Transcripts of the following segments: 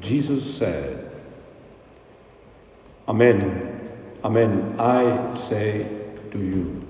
Jesus said, Amen, Amen, I say to you,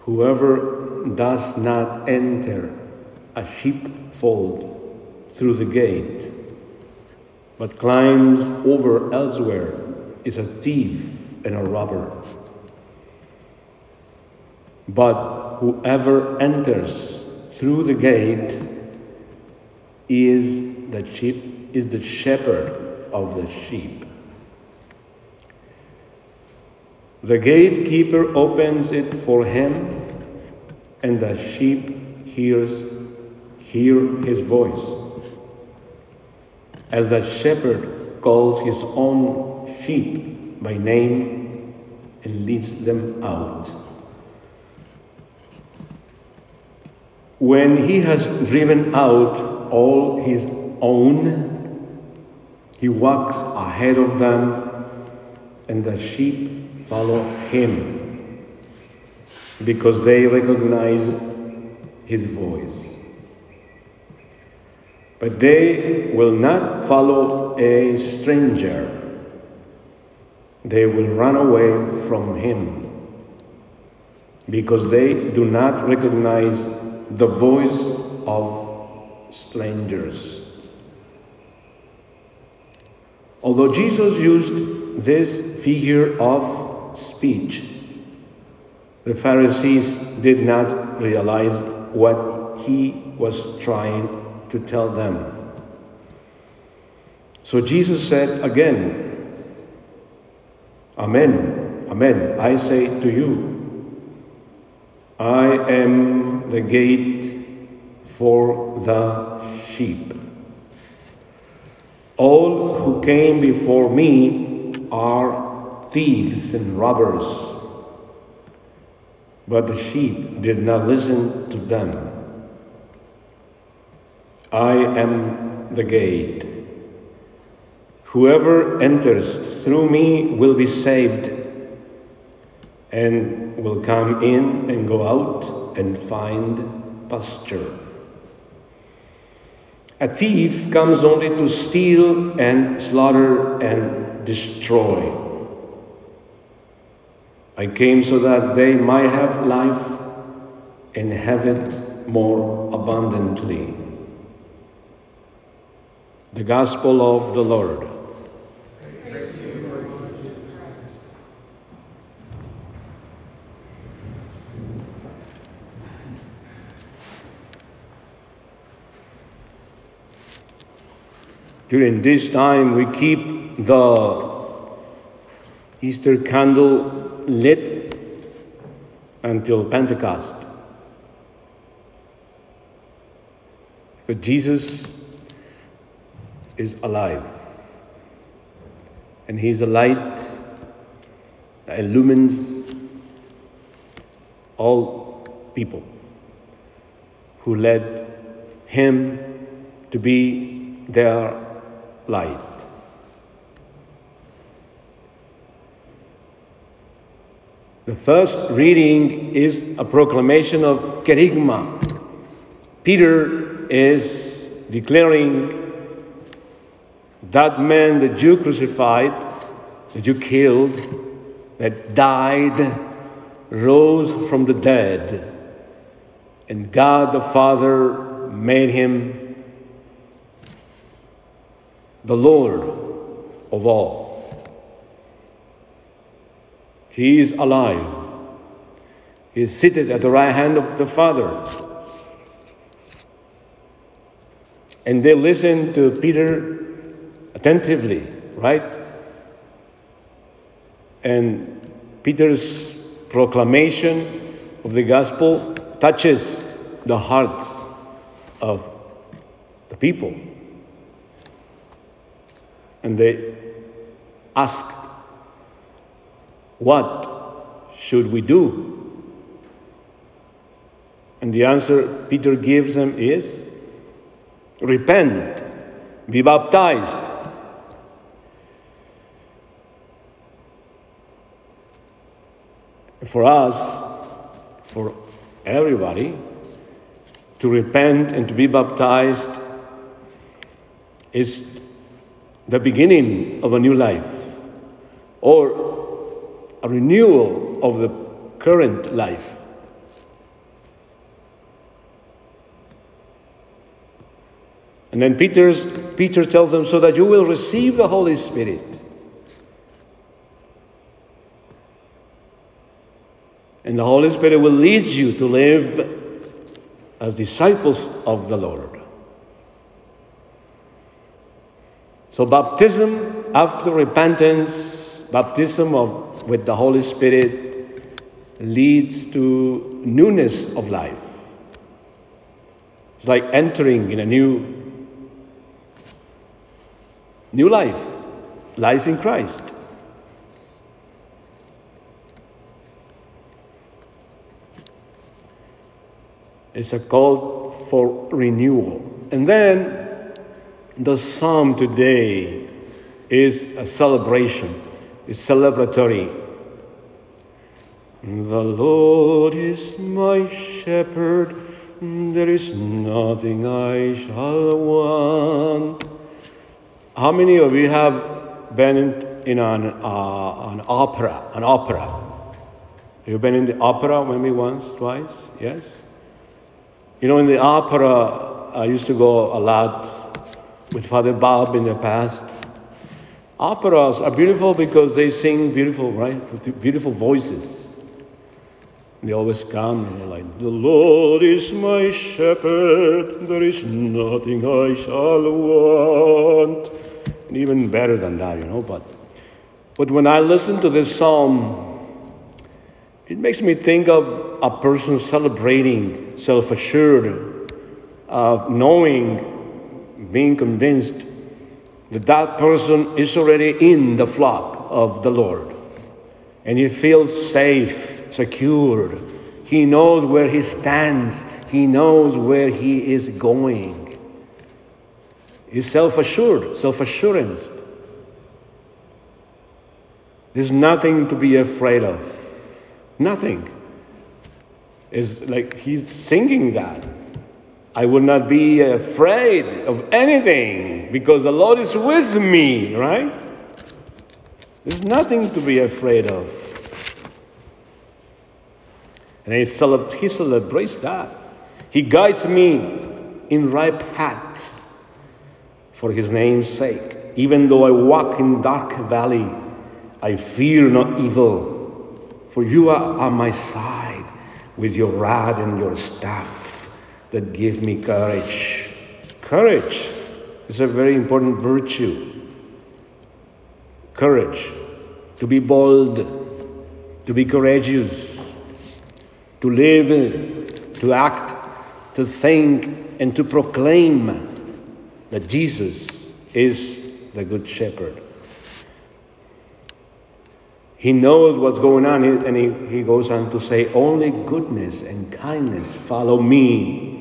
whoever does not enter a sheepfold through the gate, but climbs over elsewhere, is a thief and a robber. But whoever enters through the gate is the sheep is the shepherd of the sheep. The gatekeeper opens it for him, and the sheep hears hear his voice. As the shepherd calls his own sheep by name and leads them out. When he has driven out all his own, he walks ahead of them, and the sheep follow him because they recognize his voice. But they will not follow a stranger. They will run away from him because they do not recognize the voice of strangers. Although Jesus used this figure of speech, the Pharisees did not realize what he was trying to tell them. So Jesus said again, Amen, Amen, I say to you, I am the gate for the sheep. All who came before me are thieves and robbers, but the sheep did not listen to them. I am the gate. Whoever enters through me will be saved and will come in and go out and find pasture. A thief comes only to steal and slaughter and destroy. I came so that they might have life and have it more abundantly. The Gospel of the Lord. During this time, we keep the Easter candle lit until Pentecost. Because Jesus is alive. And He's a light that illumines all people who led Him to be their light. The first reading is a proclamation of kerygma. Peter is declaring that man that you crucified, that you killed, that died, rose from the dead, and God the Father made him the Lord of all. He is alive. He is seated at the right hand of the Father. And they listen to Peter attentively, right? And Peter's proclamation of the gospel touches the hearts of the people. And they asked, What should we do? And the answer Peter gives them is repent, be baptized. For us, for everybody, to repent and to be baptized is the beginning of a new life or a renewal of the current life. And then Peter's, Peter tells them, so that you will receive the Holy Spirit. And the Holy Spirit will lead you to live as disciples of the Lord. So, baptism after repentance, baptism of, with the Holy Spirit leads to newness of life. It's like entering in a new new life, life in Christ. It's a call for renewal. And then the psalm today is a celebration, it's celebratory. The Lord is my shepherd, there is nothing I shall want. How many of you have been in, in an, uh, an opera? An opera. You've been in the opera maybe once, twice? Yes? You know, in the opera, I used to go a lot with Father Bob in the past. Operas are beautiful because they sing beautiful, right? With beautiful voices. They always come and they're like, The Lord is my shepherd, there is nothing I shall want. And even better than that, you know. But, but when I listen to this psalm, it makes me think of a person celebrating, self assured, of knowing, being convinced that that person is already in the flock of the Lord. And he feels safe, secured. He knows where he stands, he knows where he is going He's self assured, self assurance. There's nothing to be afraid of. Nothing. It's like he's singing that. I will not be afraid of anything because the Lord is with me, right? There's nothing to be afraid of. And he, he celebrates that. He guides me in right paths for his name's sake. Even though I walk in dark valley, I fear no evil, for you are on my side with your rod and your staff that give me courage. Courage is a very important virtue. Courage, to be bold, to be courageous, to live, to act, to think, and to proclaim that Jesus is the Good Shepherd. He knows what's going on, and he, he goes on to say, Only goodness and kindness follow me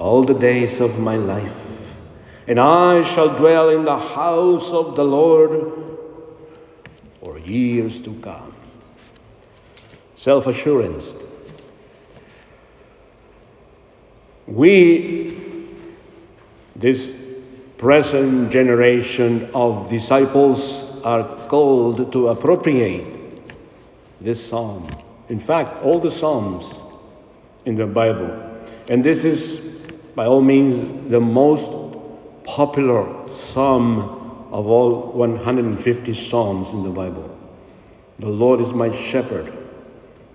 all the days of my life, and I shall dwell in the house of the Lord for years to come. Self assurance. We, this present generation of disciples are called to appropriate this psalm. In fact, all the psalms in the Bible. And this is, by all means, the most popular psalm of all 150 psalms in the Bible. The Lord is my shepherd.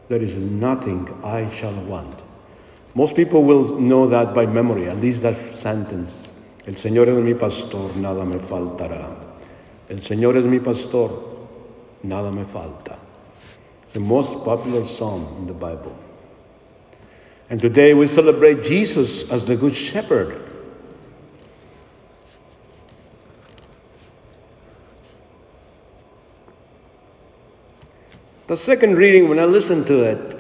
There is nothing I shall want. Most people will know that by memory, at least that sentence. El Señor es mi pastor, nada me faltará. El Señor es mi pastor, nada me falta. It's the most popular psalm in the Bible. And today we celebrate Jesus as the Good Shepherd. The second reading, when I listen to it,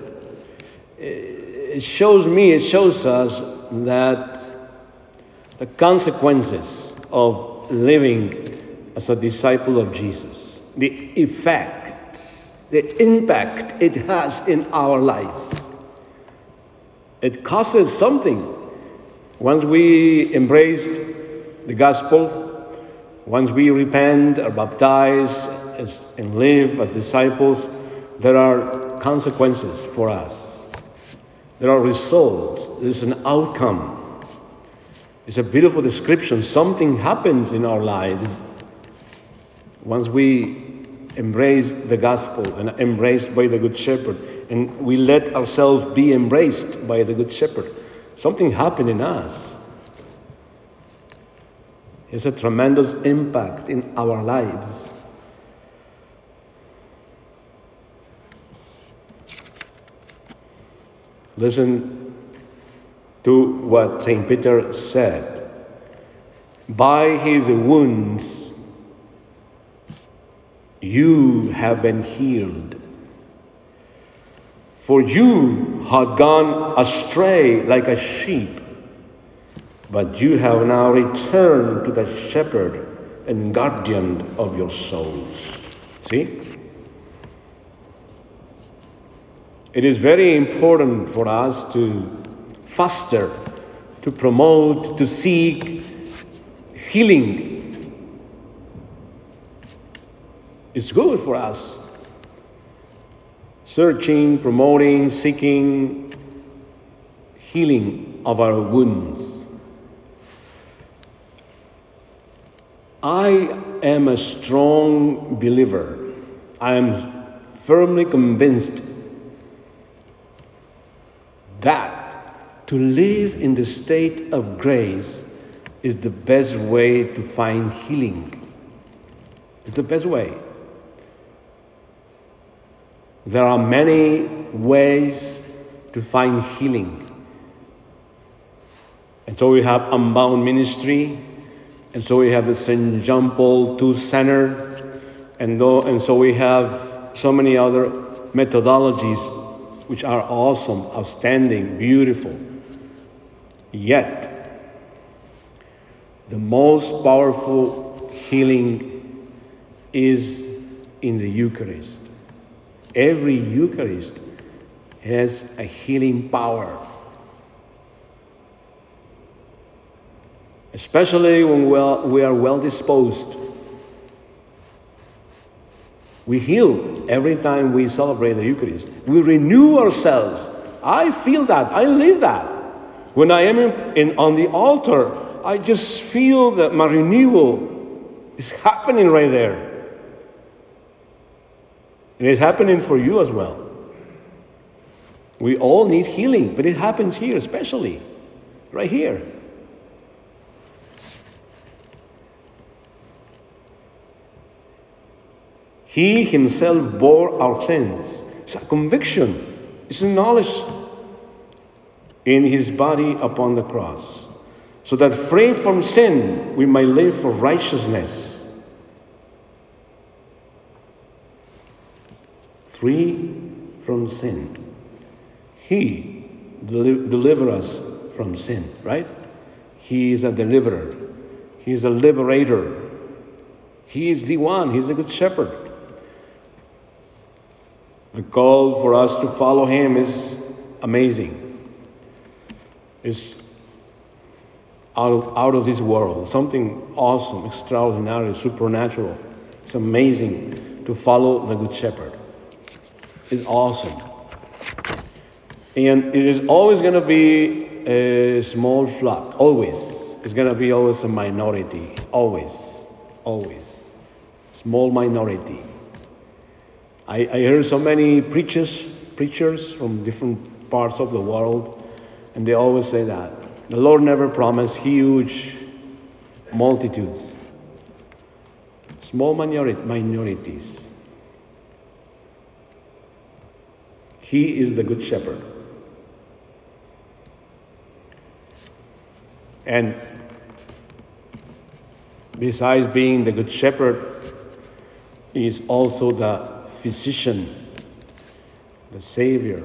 it shows me, it shows us that the consequences of living as a disciple of Jesus, the effects, the impact it has in our lives. It causes something. Once we embraced the gospel, Once we repent, are baptized, and live as disciples, there are consequences for us. There are results. There's an outcome. It's a beautiful description. Something happens in our lives once we embrace the gospel and embraced by the Good Shepherd, and we let ourselves be embraced by the Good Shepherd. Something happened in us. It's a tremendous impact in our lives. Listen to what St. Peter said. By his wounds, you have been healed. For you had gone astray like a sheep, but you have now returned to the shepherd and guardian of your souls. See? It is very important for us to foster, to promote, to seek healing. It's good for us. Searching, promoting, seeking healing of our wounds. I am a strong believer. I am firmly convinced that to live in the state of grace is the best way to find healing. It's the best way. There are many ways to find healing. And so we have Unbound Ministry, and so we have the St. John Paul II Center, and, though, and so we have so many other methodologies which are awesome, outstanding, beautiful. Yet, the most powerful healing is in the Eucharist. Every Eucharist has a healing power. Especially when we are well disposed we heal every time we celebrate the Eucharist. We renew ourselves. I feel that. I live that. When I am in, in, on the altar, I just feel that my renewal is happening right there. And it's happening for you as well. We all need healing, but it happens here, especially right here. He himself bore our sins. It's a conviction, it's a knowledge in his body upon the cross, so that free from sin we might live for righteousness. Free from sin. He deli- deliver us from sin, right? He is a deliverer. He is a liberator. He is the one. He's a good shepherd. The call for us to follow Him is amazing. It's out of, out of this world, something awesome, extraordinary, supernatural. It's amazing to follow the Good Shepherd. It's awesome. And it is always going to be a small flock, always. It's going to be always a minority, always, always. Small minority. I, I heard so many preachers, preachers from different parts of the world, and they always say that. The Lord never promised huge multitudes, small minority, minorities. He is the Good Shepherd. And besides being the Good Shepherd, he is also the physician, the Savior,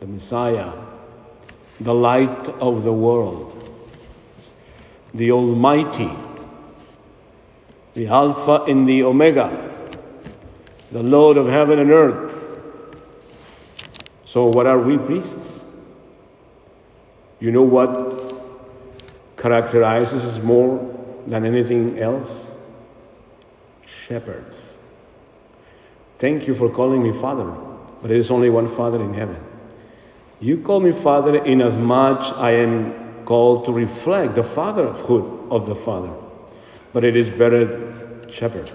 the Messiah, the light of the world, the Almighty, the Alpha and the Omega, the Lord of heaven and earth. So, what are we priests? You know what characterizes us more than anything else? shepherds. Thank you for calling me Father, but there is only one Father in heaven. You call me Father inasmuch I am called to reflect the fatherhood of the Father, but it is better shepherd.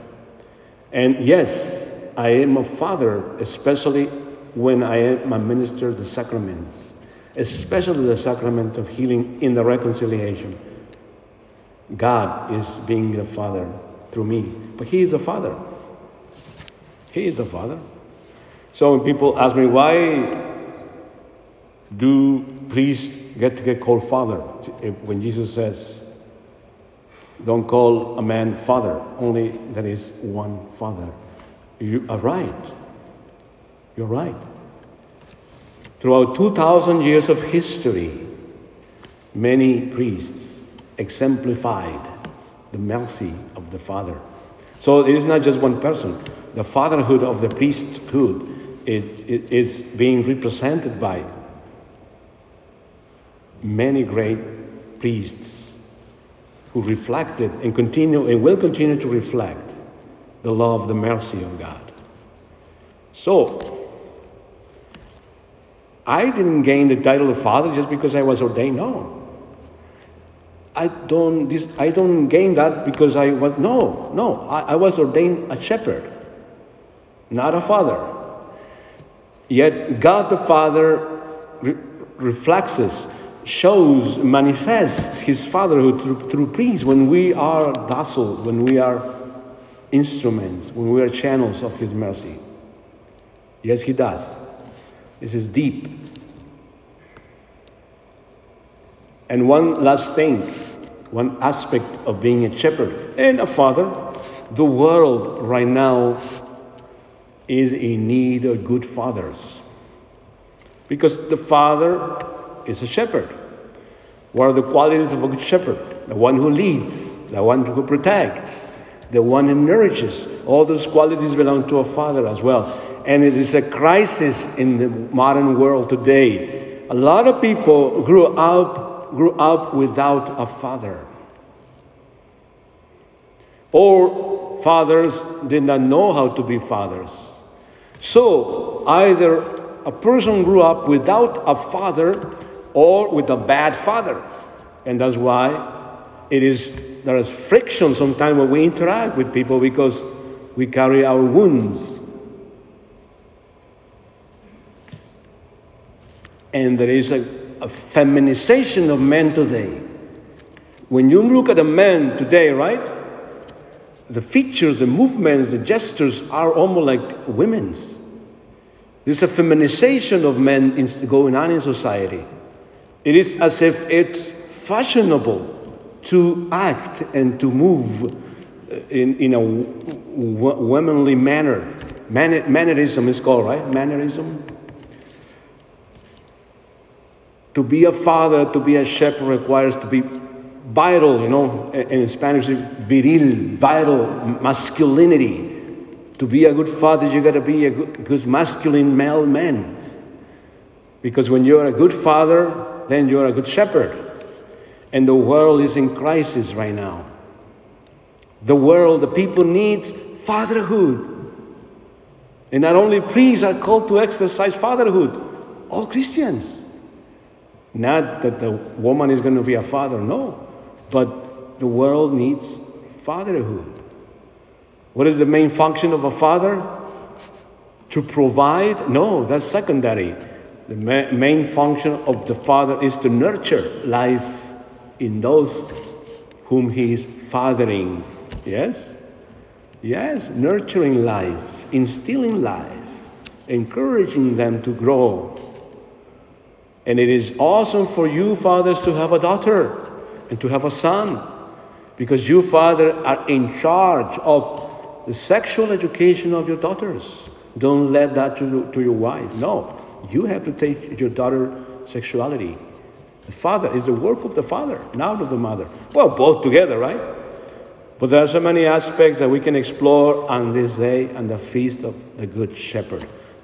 And yes, I am a father, especially when I administer the sacraments, especially the sacrament of healing in the reconciliation. God is being the Father through me, but He is a Father. He is a Father. So when people ask me, why do priests get to get called Father? When Jesus says, don't call a man Father, only there is one Father. You are right. You're right. Throughout 2,000 years of history, many priests exemplified the mercy of the Father. So it is not just one person. The fatherhood of the priesthood is, is being represented by many great priests who reflected and continue and will continue to reflect the love, the mercy of God. So, I didn't gain the title of father just because I was ordained. No. I don't, this, I don't gain that because I was, no, no. I, I was ordained a shepherd, not a father. Yet God the Father re- reflects shows, manifests his fatherhood through, through priests when we are docile, when we are instruments, when we are channels of his mercy. Yes, he does. This is deep. And one last thing, one aspect of being a shepherd and a father, the world right now is in need of good fathers. Because the father is a shepherd. What are the qualities of a good shepherd? The one who leads, the one who protects, the one who nourishes. All those qualities belong to a father as well. And it is a crisis in the modern world today. A lot of people grew up, grew up without a father. Or fathers did not know how to be fathers. So either a person grew up without a father or with a bad father. And that's why it is there is friction sometimes when we interact with people because we carry our wounds. And there is a, a feminization of men today. When you look at a man today, right? The features, the movements, the gestures are almost like women's. There's a feminization of men in, going on in society. It is as if it's fashionable to act and to move uh, in, in a womanly manner. Man, mannerism is called, right? Mannerism. To be a father, to be a shepherd requires to be vital, you know, in Spanish, viril, vital, masculinity. To be a good father, you gotta be a good, good masculine male man. Because when you're a good father, then you're a good shepherd. And the world is in crisis right now. The world, the people needs fatherhood. And not only priests are called to exercise fatherhood, all Christians. Not that the woman is going to be a father, no. But the world needs fatherhood. What is the main function of a father? To provide? No, that's secondary. The ma- main function of the father is to nurture life in those whom he is fathering. Yes? Yes, nurturing life, instilling life, encouraging them to grow. And it is awesome for you, fathers, to have a daughter and to have a son, because you, father, are in charge of the sexual education of your daughters. Don't let that to, to your wife. No, you have to take your daughter sexuality the father is the work of the father, not of the mother. Well, both together, right? But there are so many aspects that we can explore on this day and the feast of the Good Shepherd.